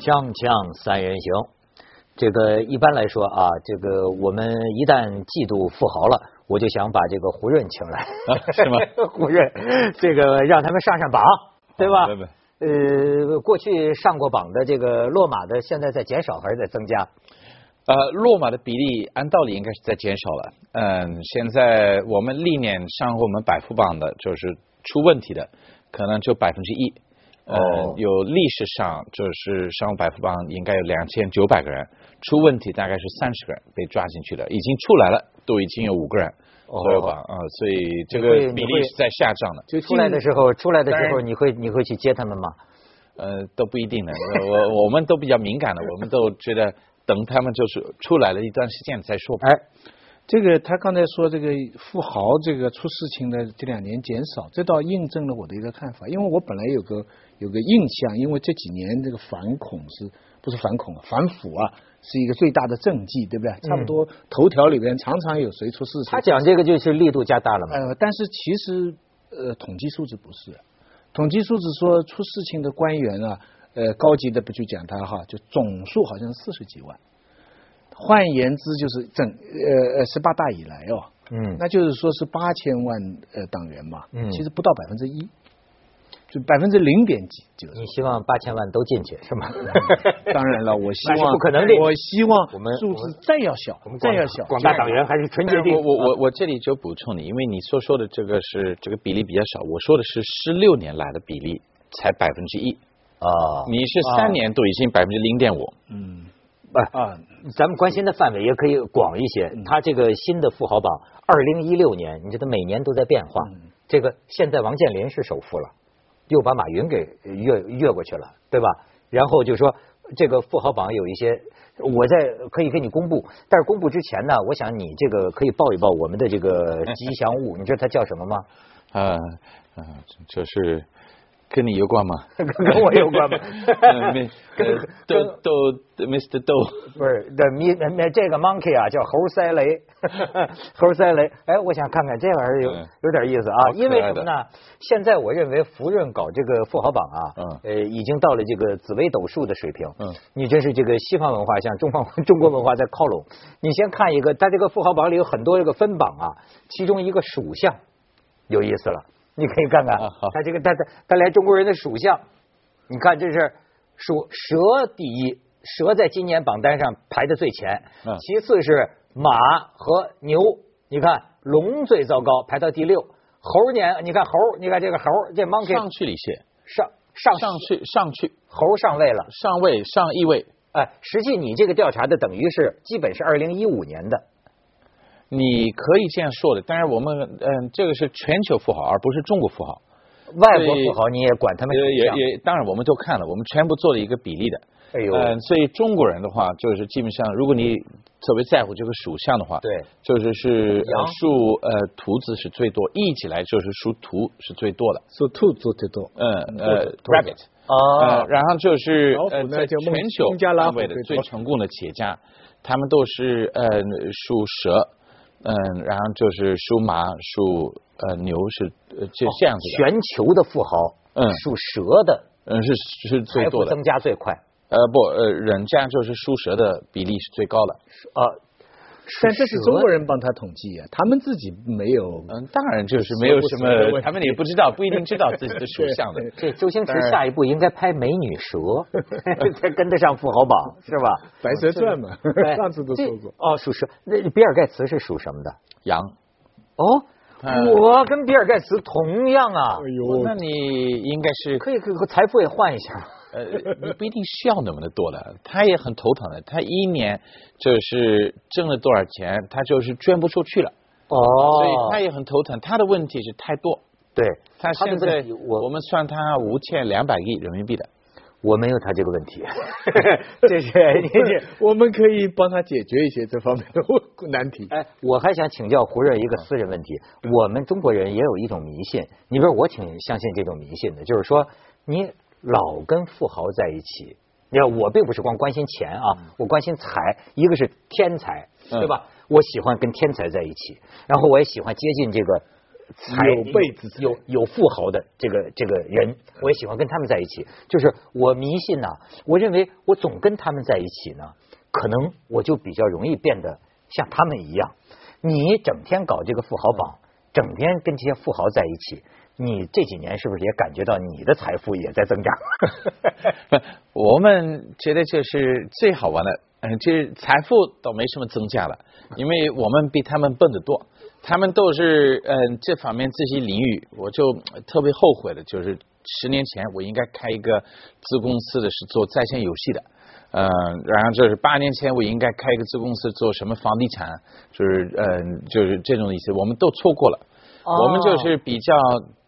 锵锵三人行，这个一般来说啊，这个我们一旦嫉妒富豪了，我就想把这个胡润请来，是吗？胡润，这个让他们上上榜，对吧？呃，过去上过榜的这个落马的，现在在减少还是在增加？呃，落马的比例按道理应该是在减少了。嗯，现在我们历年上过我们百富榜的，就是出问题的，可能就百分之一。呃，哦有历史上就是商务百富榜应该有两千九百个人，出问题大概是三十个人被抓进去的，已经出来了，都已经有五个人哦左右吧啊、所以这个比例是在下降的。就出来的时候，出来的时候，你会你会去接他们吗？呃，都不一定的。我我我们都比较敏感的，我们都觉得等他们就是出来了一段时间再说吧。哎，这个他刚才说这个富豪这个出事情的这两年减少，这倒印证了我的一个看法。因为我本来有个有个印象，因为这几年这个反恐是不是反恐啊，反腐啊，是一个最大的政绩，对不对？差不多头条里边常常有谁出事情。他讲这个就是力度加大了嘛。呃，但是其实呃，统计数字不是，统计数字说出事情的官员啊，呃，高级的不去讲他哈，就总数好像四十几万。换言之，就是整呃呃十八大以来哦，嗯，那就是说是八千万呃党员嘛，嗯。其实不到百分之一，就百分之零点几就是。你希望八千万都进去是吗？当然了，我希望不可能的。我希望我们数字再要小，再要小，广大党员还是纯洁的。我我我我这里就补充你，因为你所说的这个是这个比例比较少，我说的是十六年来的比例才百分之一，啊，你是三年都已经百分之零点五，嗯。不啊，咱们关心的范围也可以广一些。他这个新的富豪榜，二零一六年，你知道每年都在变化。这个现在王健林是首富了，又把马云给越越过去了，对吧？然后就说这个富豪榜有一些，我在可以给你公布，但是公布之前呢，我想你这个可以报一报我们的这个吉祥物，你知道它叫什么吗？呃呃，这是跟你有关吗？跟我有关吗 跟呃豆豆 Mr. 豆，不是的，咪咪这个 monkey 啊，叫猴塞雷，猴塞雷。哎，我想看看这玩意儿有嗯有点意思啊，因为什么呢？现在我认为福润搞这个富豪榜啊，嗯呃，已经到了这个紫微斗数的水平。嗯，你真是这个西方文化向中方中国文化在靠拢。你先看一个，它这个富豪榜里有很多这个分榜啊，其中一个属相有意思了，你可以看看啊好它这个他他他连中国人的属相，你看这是属蛇第一，蛇在今年榜单上排的最前，嗯其次是马和牛，你看龙最糟糕，排到第六。猴年，你看猴，你看这个猴，这 monkey 上去了一些，上上上去上去猴上位了。上位上一位，哎，实际你这个调查的等于是基本是二零一五年的，你可以这样说的。但是我们嗯，这个是全球富豪，而不是中国富豪。外国富豪你也管他们也也也，当然我们都看了，我们全部做了一个比例的。哎呦，嗯，所以中国人的话，就是基本上，如果你特别在乎这个属相的话，对，就是是属呃兔子是最多，一起来就是属兔是最多的，属兔做最多，嗯呃 rabbit，呃哦，然后就是呃在全球范围的最成功的企业家，他们都是呃属蛇，嗯，然后就是属马、属呃牛是呃就这样子的，全球的富豪，嗯。属蛇的。嗯是是最多增加最快，呃不呃人家就是属蛇的比例是最高的。呃，但这是中国人帮他统计啊，他们自己没有。嗯，当然就是没有什么，他们也不知道，不一定知道自己的属相的。这周星驰下一步应该拍美女蛇，才跟得上富豪榜，是吧？白蛇传嘛哎，上次都说过。哦，属蛇。那比尔盖茨是属什么的？羊，哦，嗯我跟比尔盖茨同样啊，哎呦，那你应该是可以，可以，财富也换一下。呃，你不一定需要那么的多了，他也很头疼的。他一年就是挣了多少钱，他就是捐不出去了，哦，所以他也很头疼。他的问题是太多，对他现在我我们算他五千两百亿人民币的，我没有他这个问题，谢谢谢谢。我们可以帮他解决一些这方面的难题。哎，我还想请教胡润一个私人问题。我们中国人也有一种迷信，你比如我挺相信这种迷信的，就是说你老跟富豪在一起，你看我并不是光关心钱啊，我关心财，一个是天才，嗯对吧？我喜欢跟天才在一起，然后我也喜欢接近这个财有辈子财有有富豪的这个这个人，我也喜欢跟他们在一起。就是我迷信呐、我认为我总跟他们在一起呢，可能我就比较容易变得像他们一样。你整天搞这个富豪榜，整天跟这些富豪在一起，你这几年是不是也感觉到你的财富也在增长？不，我们觉得就是最好玩的，嗯，就是财富倒没什么增加了，因为我们比他们笨得多，他们都是嗯这方面这些领域，我就特别后悔的，就是十年前我应该开一个子公司的是做在线游戏的。嗯，然后就是八年前我应该开一个子公司做什么房地产，就是嗯，就是这种意思，我们都错过了。哦我们就是比较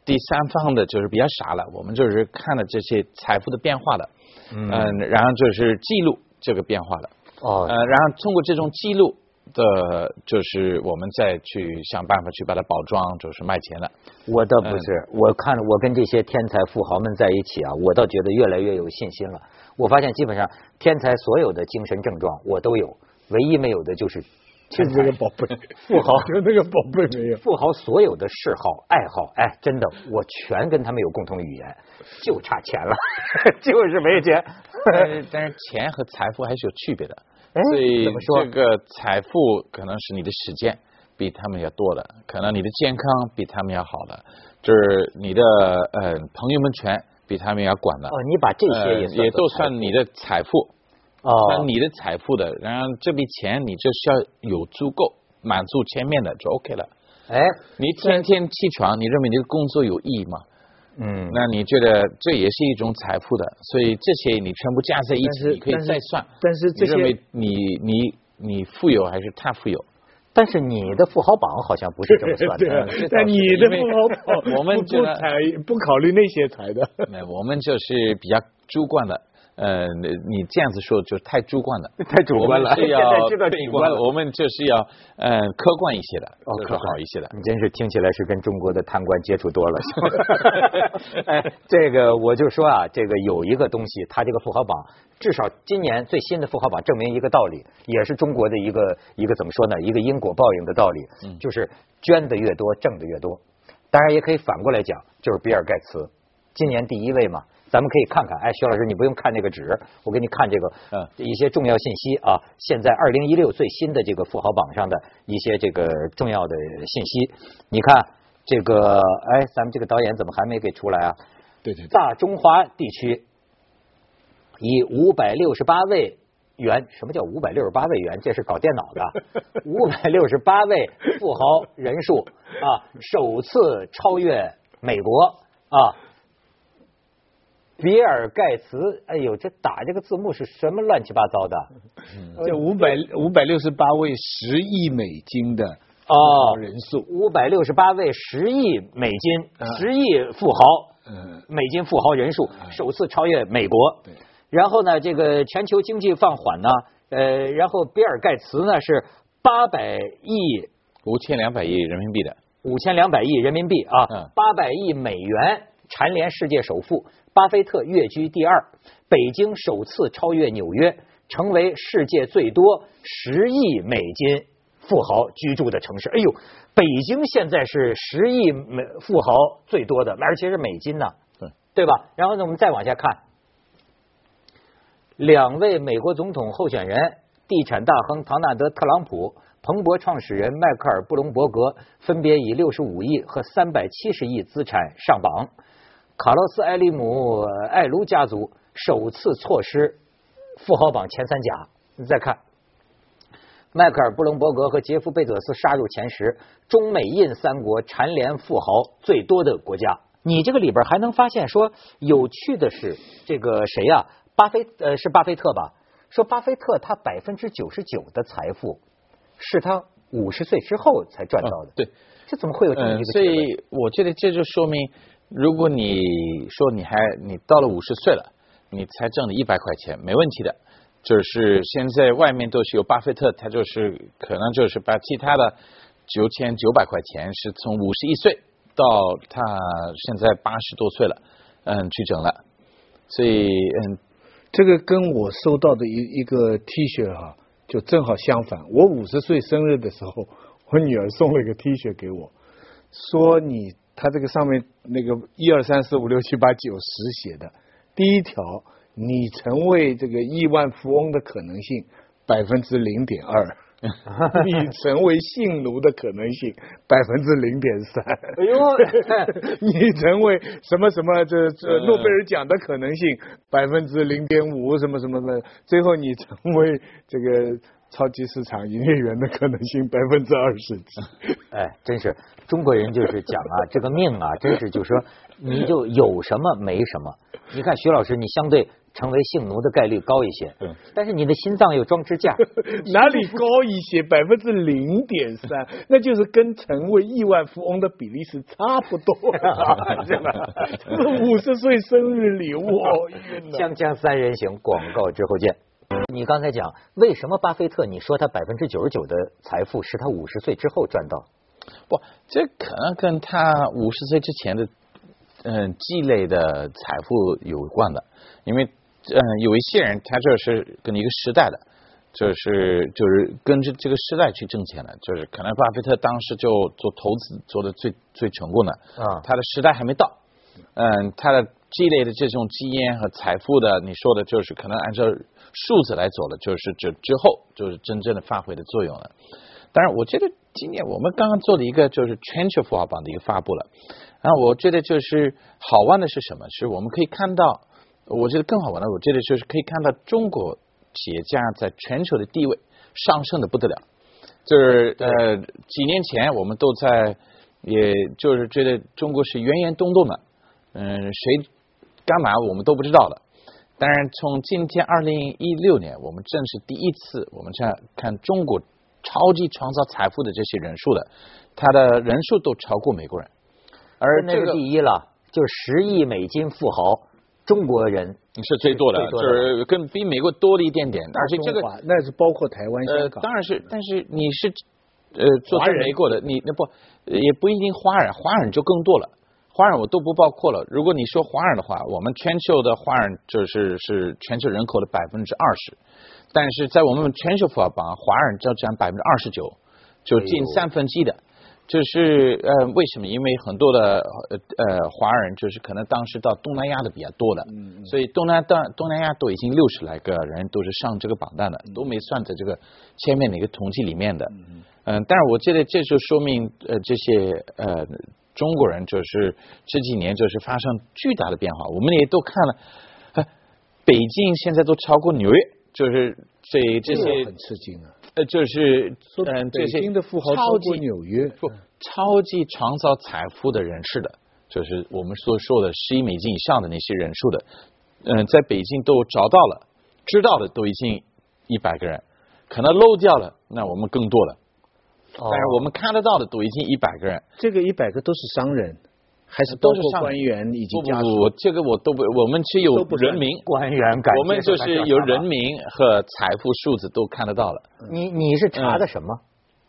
第三方的，就是比较傻了。我们就是看了这些财富的变化的，嗯，然后就是记录这个变化的，哦呃，然后通过这种记录的，就是我们再去想办法去把它包装，就是卖钱了。我倒不是，我看了我跟这些天才富豪们在一起啊，我倒觉得越来越有信心了。我发现基本上天才所有的精神症状我都有，唯一没有的就是就是这个宝贝，富豪 就那个宝贝没有。富豪所有的嗜好爱好，哎，真的我全跟他们有共同语言，就差钱了，就是没有钱。但是但是钱和财富还是有区别的，哎所以怎么说这个财富可能是你的时间比他们要多的，可能你的健康比他们要好的，就是你的呃朋友们全比他们要管的。哦，你把这些呃也算也都算你的财富，哦算你的财富的。然后这笔钱你就需要有足够满足前面的就 OK 了。哎，你天天起床，你认为你的工作有意义吗？嗯，那你觉得这也是一种财富的，所以这些你全部加在一起，你可以再算。但是这些你认为你你你富有还是他富有？但是你的富豪榜好像不是这么算的，但你的富豪榜我们不不考虑那些财的。那我们就是比较主观的。呃，你这样子说就太主观了，太主观了是 现在要知道悲 主观了，我们就是要呃客观一些的，哦，这是可好一些的。你真是听起来是跟中国的贪官接触多了。哎，这个我就说啊，这个有一个东西，它这个富豪榜，至少今年最新的富豪榜证明一个道理，也是中国的一个一个怎么说呢？一个因果报应的道理，嗯就是捐的越多，挣的越多。当然也可以反过来讲，就是比尔盖茨今年第一位嘛。咱们可以看看，哎，徐老师，你不用看那个纸，我给你看这个嗯一些重要信息啊。现在二零一六最新的这个富豪榜上的一些这个重要的信息，你看这个，哎，咱们这个导演怎么还没给出来啊？对对对，大中华地区以五百六十八位元，什么叫五百六十八位元？这是搞电脑的，五百六十八位富豪人数啊，首次超越美国啊。比尔盖茨，哎呦，这打这个字幕是什么乱七八糟的？这五百五百六十八位十亿美金的哦，人数，五百六十八位十亿美金、嗯。十亿富豪，嗯，美金富豪人数首次超越美国。对。然后呢，这个全球经济放缓呢，呃，然后比尔盖茨呢是八百亿五千两百亿人民币的，五千两百亿人民币啊嗯，八百亿美元蝉联世界首富，巴菲特跃居第二，北京首次超越纽约，成为世界最多十亿美金富豪居住的城市。哎呦，北京现在是十亿美富豪最多的，而且是美金呢，对对吧？然后呢，我们再往下看，两位美国总统候选人，地产大亨唐纳德·特朗普、彭博创始人迈克尔·布隆伯格分别以六十五亿和三百七十亿资产上榜。卡洛斯·埃利姆·艾卢家族首次错失富豪榜前三甲。你再看，迈克尔·布隆伯格和杰夫·贝佐斯杀入前十，中美印三国蝉联富豪最多的国家。你这个里边还能发现说，有趣的是，这个谁呀、巴菲呃是巴菲特吧？说巴菲特他百分之九十九的财富是他五十岁之后才赚到的。哦对，这怎么会有这么一嗯，个所？以我觉得这就说明，如果你说你还你到了五十岁了，你才挣了一百块钱，没问题的。就是现在外面都是有巴菲特，他就是可能就是把其他的九千九百块钱是从五十一岁到他现在八十多岁了，嗯，去整了。所以嗯，这个跟我收到的一一个 T 恤哈、就正好相反。我五十岁生日的时候，我女儿送了一个 T 恤给我，说你他这个上面那个一二三四五六七八九十写的第一条，你成为这个亿万富翁的可能性百分之零点二。你成为性奴的可能性百分之零点三。哎呦，你成为什么什么这这诺贝尔奖的可能性百分之零点五什么什么的，最后你成为这个超级市场营业员的可能性百分之二十几。哎，真是中国人就是讲啊，这个命啊，真是就是说你就有什么没什么。你看徐老师，你相对。成为性奴的概率高一些，嗯，但是你的心脏又装支架，哪里高一些？百分之零点三，那就是跟成为亿万富翁的比例是差不多，是吧？五十岁生日礼物，锵锵三人行，广告之后见。你刚才讲为什么巴菲特？你说他百分之九十九的财富是他五十岁之后赚到？不，这可能跟他五十岁之前的嗯积累的财富有关的，因为。嗯，有一些人他这是跟一个时代的，就是就是跟着这个时代去挣钱的，就是可能巴菲特当时就做投资做的最最成功的啊，他的时代还没到，嗯，他的积累的这种基因和财富的，你说的就是可能按照数字来走了，就是这之后就是真正的发挥的作用了。当然，我觉得今年我们刚刚做了一个就是全球富豪榜的一个发布了，然后，我觉得就是好玩的是什么？是我们可以看到。我觉得更好玩的，我觉得就是可以看到中国企业家在全球的地位上升的不得了。就是呃，几年前我们都在，也就是觉得中国是源源东东的，嗯，谁干嘛我们都不知道的。当然，从今天二零一六年，我们正是第一次，我们看看中国超级创造财富的这些人数的，他的人数都超过美国人，而那个第一了，就十亿美金富豪。中国人是最多的，就是跟比美国多了一点点，而且这个那是包括台湾、香港，当然是，但是你是呃做在美国的，你那不也不一定华人，华人就更多了，华人我都不包括了。如果你说华人的话，我们全球的华人就是是全球人口的百分之二十，但是在我们全球富豪榜，华人只占百分之二十九，就近三分之一的。就是呃，为什么？因为很多的呃呃华人，就是可能当时到东南亚的比较多的，所以东南东东南亚都已经六十来个人都是上这个榜单的，都没算在这个前面的一个统计里面的。嗯，但是我觉得这就说明呃这些呃中国人就是这几年就是发生巨大的变化。我们也都看了，北京现在都超过纽约，就是这这些很吃惊啊。呃，就是嗯，这些超过纽约不超级创造财富的人士的，就是我们所说的十亿美金以上的那些人数的，嗯，在北京都找到了，知道的都已经一百个人，可能漏掉了，那我们更多了，但是我们看得到的都已经一百个人，这个一百个都是商人。还是都是官员以及家属，这个我都不，我们是有人民官员，我们就是有人民和财富数字都看得到了。你你是查的什么？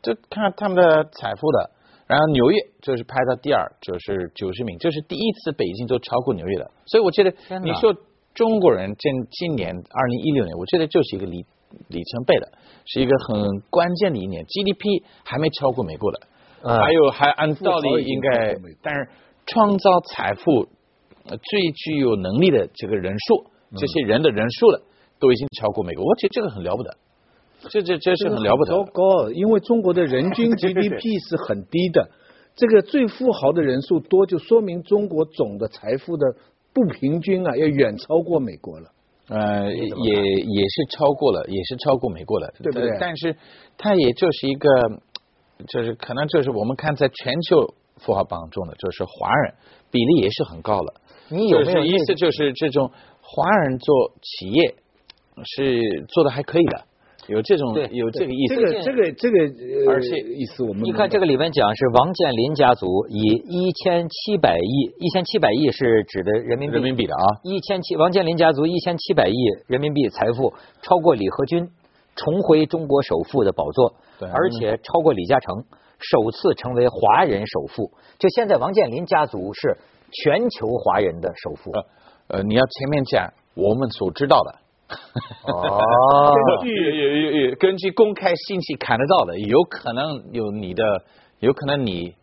就看他们的财富的，然后纽约就是排到第二，就是九十名，这是第一次北京都超过纽约了。所以我觉得，你说中国人今今年二零一六年，我觉得就是一个里里程碑的，是一个很关键的一年，GDP 还没超过美国的，还有还按道理应该，但是。创造财富最具有能力的这个人数，这些人的人数了，都已经超过美国。我觉得这个很了不得，这这这是很了不得。糟糕，因为中国的人均 GDP 是很低的，这个最富豪的人数多，就说明中国总的财富的不平均啊，要远超过美国了。呃，也也是超过了，也是超过美国了，对不对？但是它也就是一个，就是可能就是我们看在全球。富豪榜中的就是华人比例也是很高了，你有没有意思？就是这种华人做企业是做的还可以的，有这种有这个意思。这个这个这个，而且意思我们你看这个里面讲是王健林家族以一千七百亿，一千七百亿是指的人民币人民币的啊，一千七王健林家族一千七百亿人民币财富超过李和军，重回中国首富的宝座，而且超过李嘉诚。首次成为华人首富，就现在王健林家族是全球华人的首富。呃，你要前面讲我们所知道的，哦，根据根据公开信息看得到的，有可能有你的，有可能你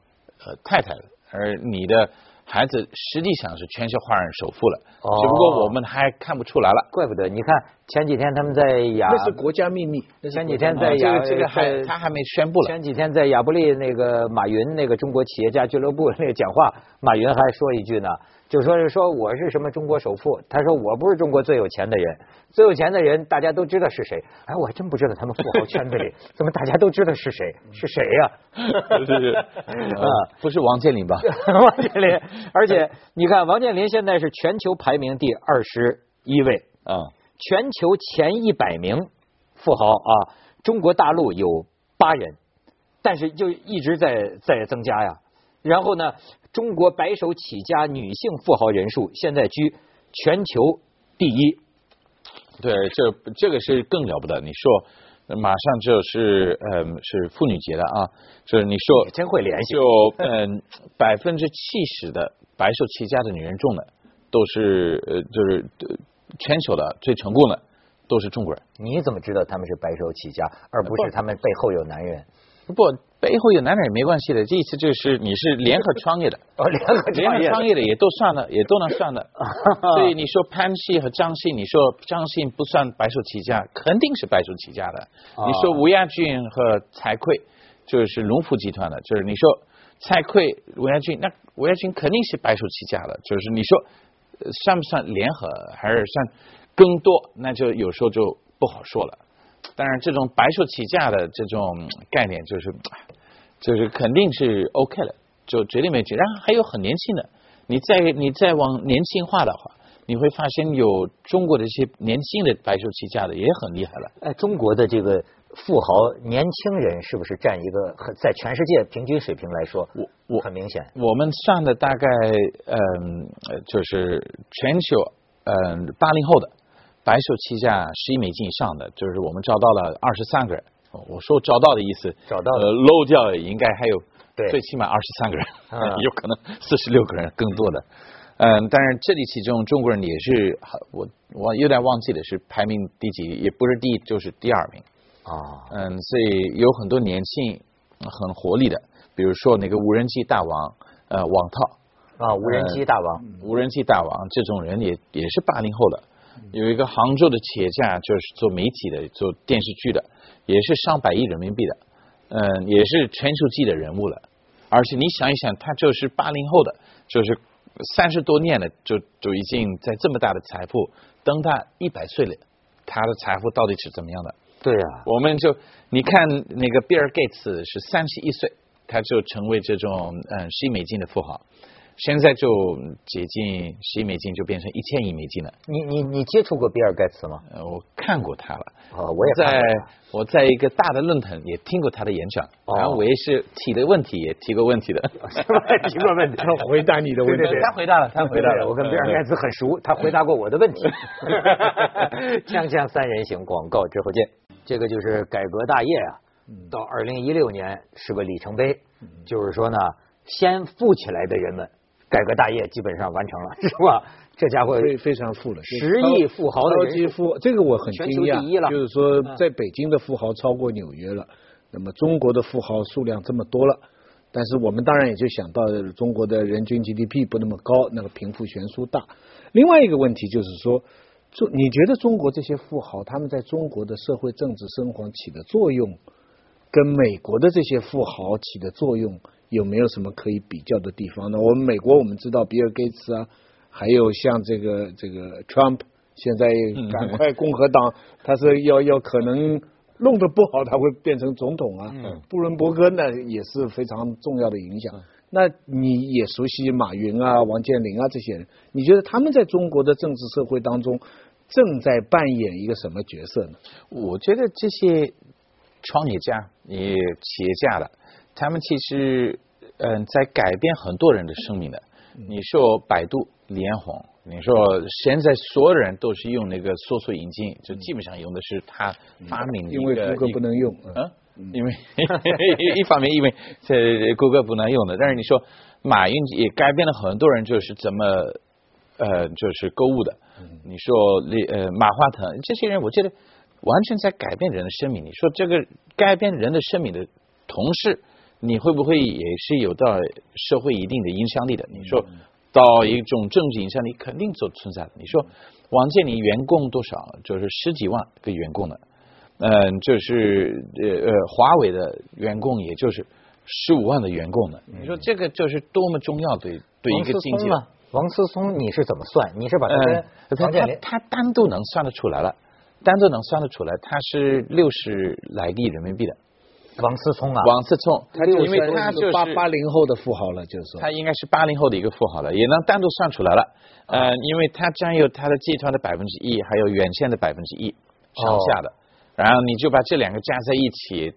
呃太太，而你的孩子实际上是全球华人首富了，哦只不过我们还看不出来了。怪不得你看前几天他们在亚那是国家秘密。前几天在亚这个这个还他还没宣布了。前几天在亚布力那个马云那个中国企业家俱乐部那个讲话，马云还说一句呢，就说是说我是什么中国首富，他说我不是中国最有钱的人，最有钱的人大家都知道是谁，哎，我还真不知道他们富豪圈子里 怎么大家都知道是谁，是谁呀、是是，啊不是王健林吧？王健林，而且你看王健林现在是全球排名第二十一位，啊，全球前一百名富豪啊，中国大陆有八人，但是就一直在在增加呀。然后呢，中国白手起家女性富豪人数现在居全球第一。对，这这个是更了不得。你说马上就是嗯是妇女节了啊，就是你说你真会联系就嗯百分之七十的白手起家的女人中的都是呃就是呃全球的最成功的都是中国人。你怎么知道他们是白手起家，而不是他们背后有男人？不，背后有男人也没关系的，这意思就是你是联合创业的，哦，联合联合创业的也都算了，也都能算的。所以你说潘西和张信，你说张信不算白手起家，肯定是白手起家的。啊你说吴亚军和蔡奎，就是龙福集团的，就是你说蔡奎、吴亚军，那吴亚军肯定是白手起家的，就是你说呃算不算联合，还是算更多，那就有时候就不好说了。当然，这种白手起家的这种概念，就是就是肯定是 OK 了，就绝对没问题。然后还有很年轻的，你再你再往年轻化的话，你会发现有中国的一些年轻的白手起家的也很厉害了。哎，中国的这个富豪年轻人是不是占一个很在全世界平均水平来说，我我很明显。我们算的大概嗯，呃就是全球嗯八零后的白手起家十亿美金以上的，就是我们招到了二十三个人。哦我说招到的意思，找到的呃漏掉应该还有对最起码二十三个人，嗯 有可能四十六个人更多的。嗯，但是这里其中中国人也是，我我有点忘记了是排名第几，也不是第一就是第二名。啊，嗯，所以有很多年轻、很活力的，比如说那个无人机大王，呃，王涛，啊，无人机大王，无人机大王这种人也也是八零后的。有一个杭州的企业家，就是做媒体的、做电视剧的，也是上百亿人民币的，嗯，也是全球级的人物了。而且你想一想，他就是八零后的，就是三十多年了，就就已经在这么大的财富，等他一百岁了，他的财富到底是怎么样的？对啊，我们就你看那个比尔盖茨是三十一岁，他就成为这种嗯十亿美金的富豪，现在就接近十亿美金就变成一千亿美金了。你你你接触过比尔盖茨吗？呃，我看过他了，啊，我也在我在一个大的论坛也听过他的演讲，哦然后我也是提的问题也提过问题的。提过问题，他回答你的问题对对对他回答了，他回答了。我跟比尔盖茨很熟，他回答过我的问题。锵锵三人行，广告之后见。这个就是改革大业啊，到二零一六年是个里程碑，就是说呢，先富起来的人们，改革大业基本上完成了，是吧？这家伙非非常富了，十亿富豪的超级富，这个我很惊全球第一了讶，就是说在北京的富豪超过纽约了，那么中国的富豪数量这么多了，但是我们当然也就想到中国的人均 GDP 不那么高，那个贫富悬殊大。另外一个问题就是说，中你觉得中国这些富豪他们在中国的社会政治生活起的作用，跟美国的这些富豪起的作用有没有什么可以比较的地方呢？我们美国我们知道比尔盖茨啊，还有像这个这个 Trump，现在赶快共和党他是要要可能弄得不好，他会变成总统啊。嗯布伦伯格呢也是非常重要的影响。那你也熟悉马云啊、王健林啊这些人，你觉得他们在中国的政治社会当中正在扮演一个什么角色呢？我觉得这些创业家、也企业家的，他们其实嗯在改变很多人的生命的。你说百度、李彦宏，你说现在所有人都是用那个搜索引擎，就基本上用的是他发明的一因为谷歌不能用。嗯啊，因为 一方面因为这谷歌不能用的，但是你说马云也改变了很多人，就是怎么呃就是购物的。你说李呃马化腾这些人，我觉得完全在改变人的生命。你说这个改变人的生命的同时，你会不会也是有到社会一定的影响力的？你说到一种政治影响力肯定就存在的。你说王健林员工多少？就是十几万个员工呢，嗯，就是呃呃，华为的员工也就是十五万的员工呢。你说这个就是多么重要对对一个经济？王思聪，你是怎么算？你是把他跟王健林他单独能算得出来了，单独能算得出来，他是六十来个亿人民币的。王思聪啊，王思聪，他因为他就是八八零后的富豪了，就是说。他应该是八零后的一个富豪了，也能单独算出来了。呃，因为他占有他的集团的百分之一，还有远线的百分之一上下的，然后你就把这两个加在一起，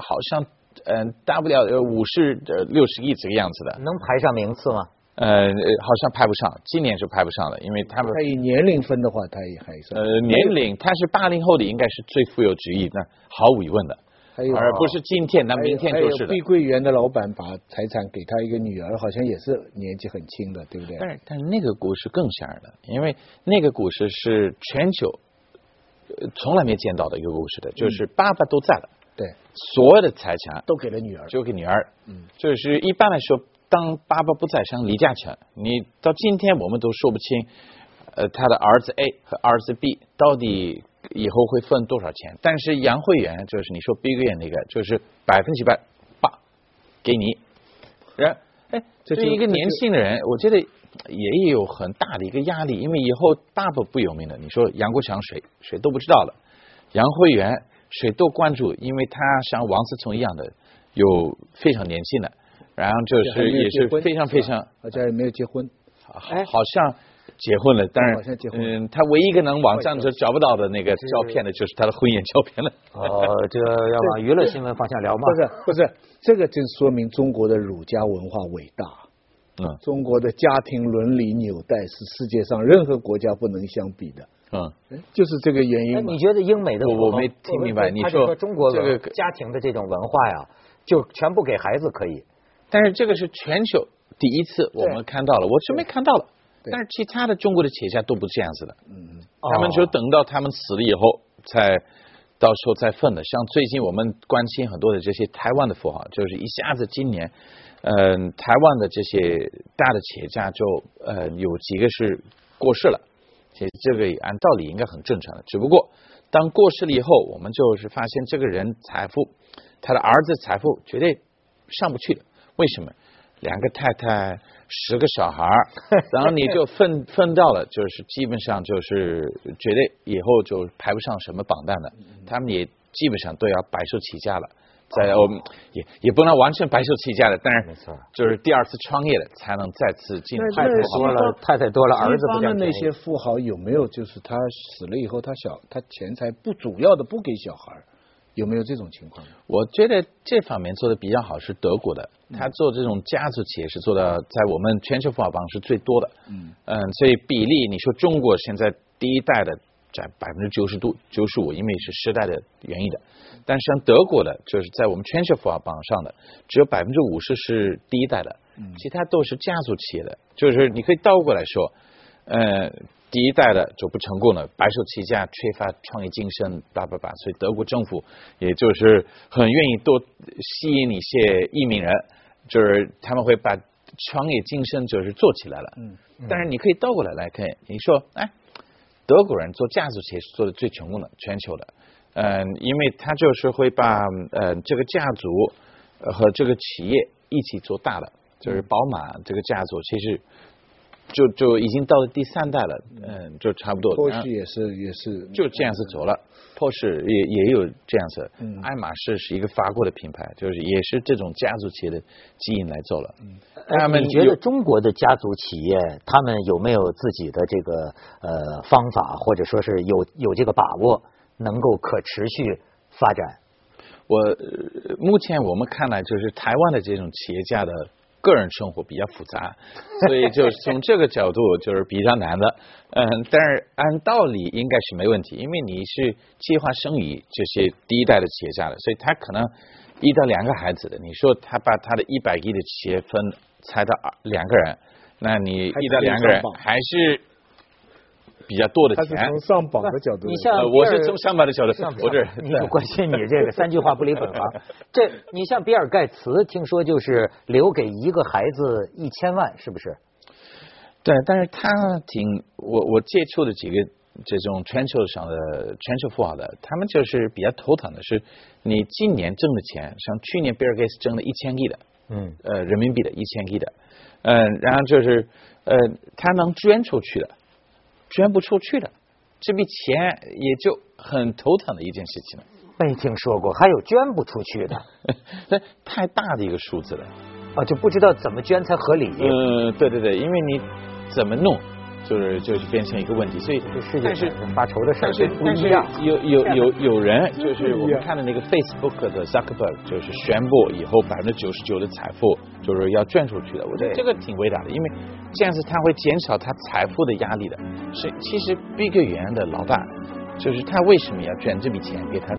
好像嗯大不了呃五十呃六十亿这个样子的，能排上名次吗？呃，好像排不上，今年是排不上了，因为他们他以年龄分的话，他也还是呃年龄，他是八零后的，应该是最富有之一，那毫无疑问的。而不是今天，那明天就是碧桂园的老板把财产给他一个女儿，好像也是年纪很轻的，对不对？但是，但是那个故事更吓人了，因为那个故事是全球从来没见到的一个故事的，就是爸爸都在了，对，所有的财产都给了女儿，就给女儿。嗯，就是一般来说，当爸爸不在，像李嘉诚，你到今天我们都说不清，呃，他的儿子 A 和儿子 B 到底。以后会分多少钱？但是杨慧元就是你说碧桂园那个，就是百分之百八给你。然哎，这是一个年轻的人，我觉得也有很大的一个压力，因为以后大部不有名的。你说杨国强谁谁都不知道了，杨慧元谁都关注，因为他像王思聪一样的有非常年轻的，然后就是也是非常非常，而且没有结婚，哎，好像。结婚了，当然，嗯，他唯一一个能网上就找不到的那个照片的，就是他的婚宴照片了。哦，这个要往娱乐新闻方向聊吗？不是，不是，这个就说明中国的儒家文化伟大。嗯，中国的家庭伦理纽带是世界上任何国家不能相比的。嗯，就是这个原因。你觉得英美的？我我没听明白。你说中国这个家庭的这种文化呀，就全部给孩子可以，但是这个是全球第一次我们看到了，我是没看到了。但是其他的中国的企业家都不这样子的，嗯，他们就等到他们死了以后，才到时候再分的。像最近我们关心很多的这些台湾的富豪，就是一下子今年，嗯，台湾的这些大的企业家就呃有几个是过世了，其实这个按道理应该很正常的。只不过当过世了以后，我们就是发现这个人财富，他的儿子财富绝对上不去的。为什么？两个太太。十个小孩儿，然后你就分 分到了，就是基本上就是绝对以后就排不上什么榜单了，他们也基本上都要白手起家了，在我们也也不能完全白手起家的，但是没错，就是第二次创业的才能再次进。太太多了，太太多了，儿子不的那些富豪有没有就是他死了以后，他小他钱财不主要的不给小孩儿？有没有这种情况？我觉得这方面做的比较好是德国的，他做这种家族企业是做的在我们全球富豪榜是最多的。嗯嗯，所以比例你说中国现在第一代的占百分之九十度九十五，因为是时代的原因的。但是像德国的，就是在我们全球富豪榜上的只有百分之五十是第一代的，其他都是家族企业的。就是你可以倒过来说，呃。第一代的就不成功了，白手起家，缺乏创业精神，叭叭叭。所以德国政府也就是很愿意多吸引一些移民人，就是他们会把创业精神就是做起来了。嗯。但是你可以倒过来来看，你说，哎，德国人做家族企业是做的最成功的，全球的。嗯，因为他就是会把呃这个家族和这个企业一起做大的，就是宝马这个家族其实。就就已经到了第三代了，嗯，就差不多。波士也是也是就这样子走了，波士也也有这样子。嗯，爱马仕是一个法国的品牌，就是也是这种家族企业的基因来做了。嗯，他们你觉得中国的家族企业他们有没有自己的这个呃方法，或者说是有有这个把握，能够可持续发展？我目前我们看来，就是台湾的这种企业家的。个人生活比较复杂，所以就从这个角度就是比较难的。嗯，但是按道理应该是没问题，因为你是计划生育这些第一代的企业家的，所以他可能一到两个孩子的。你说他把他的一百亿的企业分拆到二两个人，那你一到两个人还是比较多的他是钱。从上榜的角度你像呃，我是从上榜的角度，我这你 就关心你这个三句话不离本行。这 你像比尔盖茨，听说就是留给一个孩子一千万，是不是？对，但是他挺我我接触的几个这种全球上的全球富豪的，他们就是比较头疼的是，你今年挣的钱，像去年比尔盖茨挣了一千亿的，嗯，呃，人民币的一千亿的，嗯、然后就是呃，他能捐出去的，捐不出去的，这笔钱也就很头疼的一件事情了，没听说过，还有捐不出去的 那太大的一个数字了。啊，就不知道怎么捐才合理。嗯，对对对，因为你怎么弄，就是就是变成一个问题，所以这世界但是上发愁的事儿但是不一样。有有有有人就是我们看的那个 Facebook 的 Zuckerberg 就是宣布以后百分之九十九的财富就是要捐出去的，我觉得对这个挺伟大的，因为这样子他会减少他财富的压力的。是其实 Big 园的老板就是他为什么要捐这笔钱给他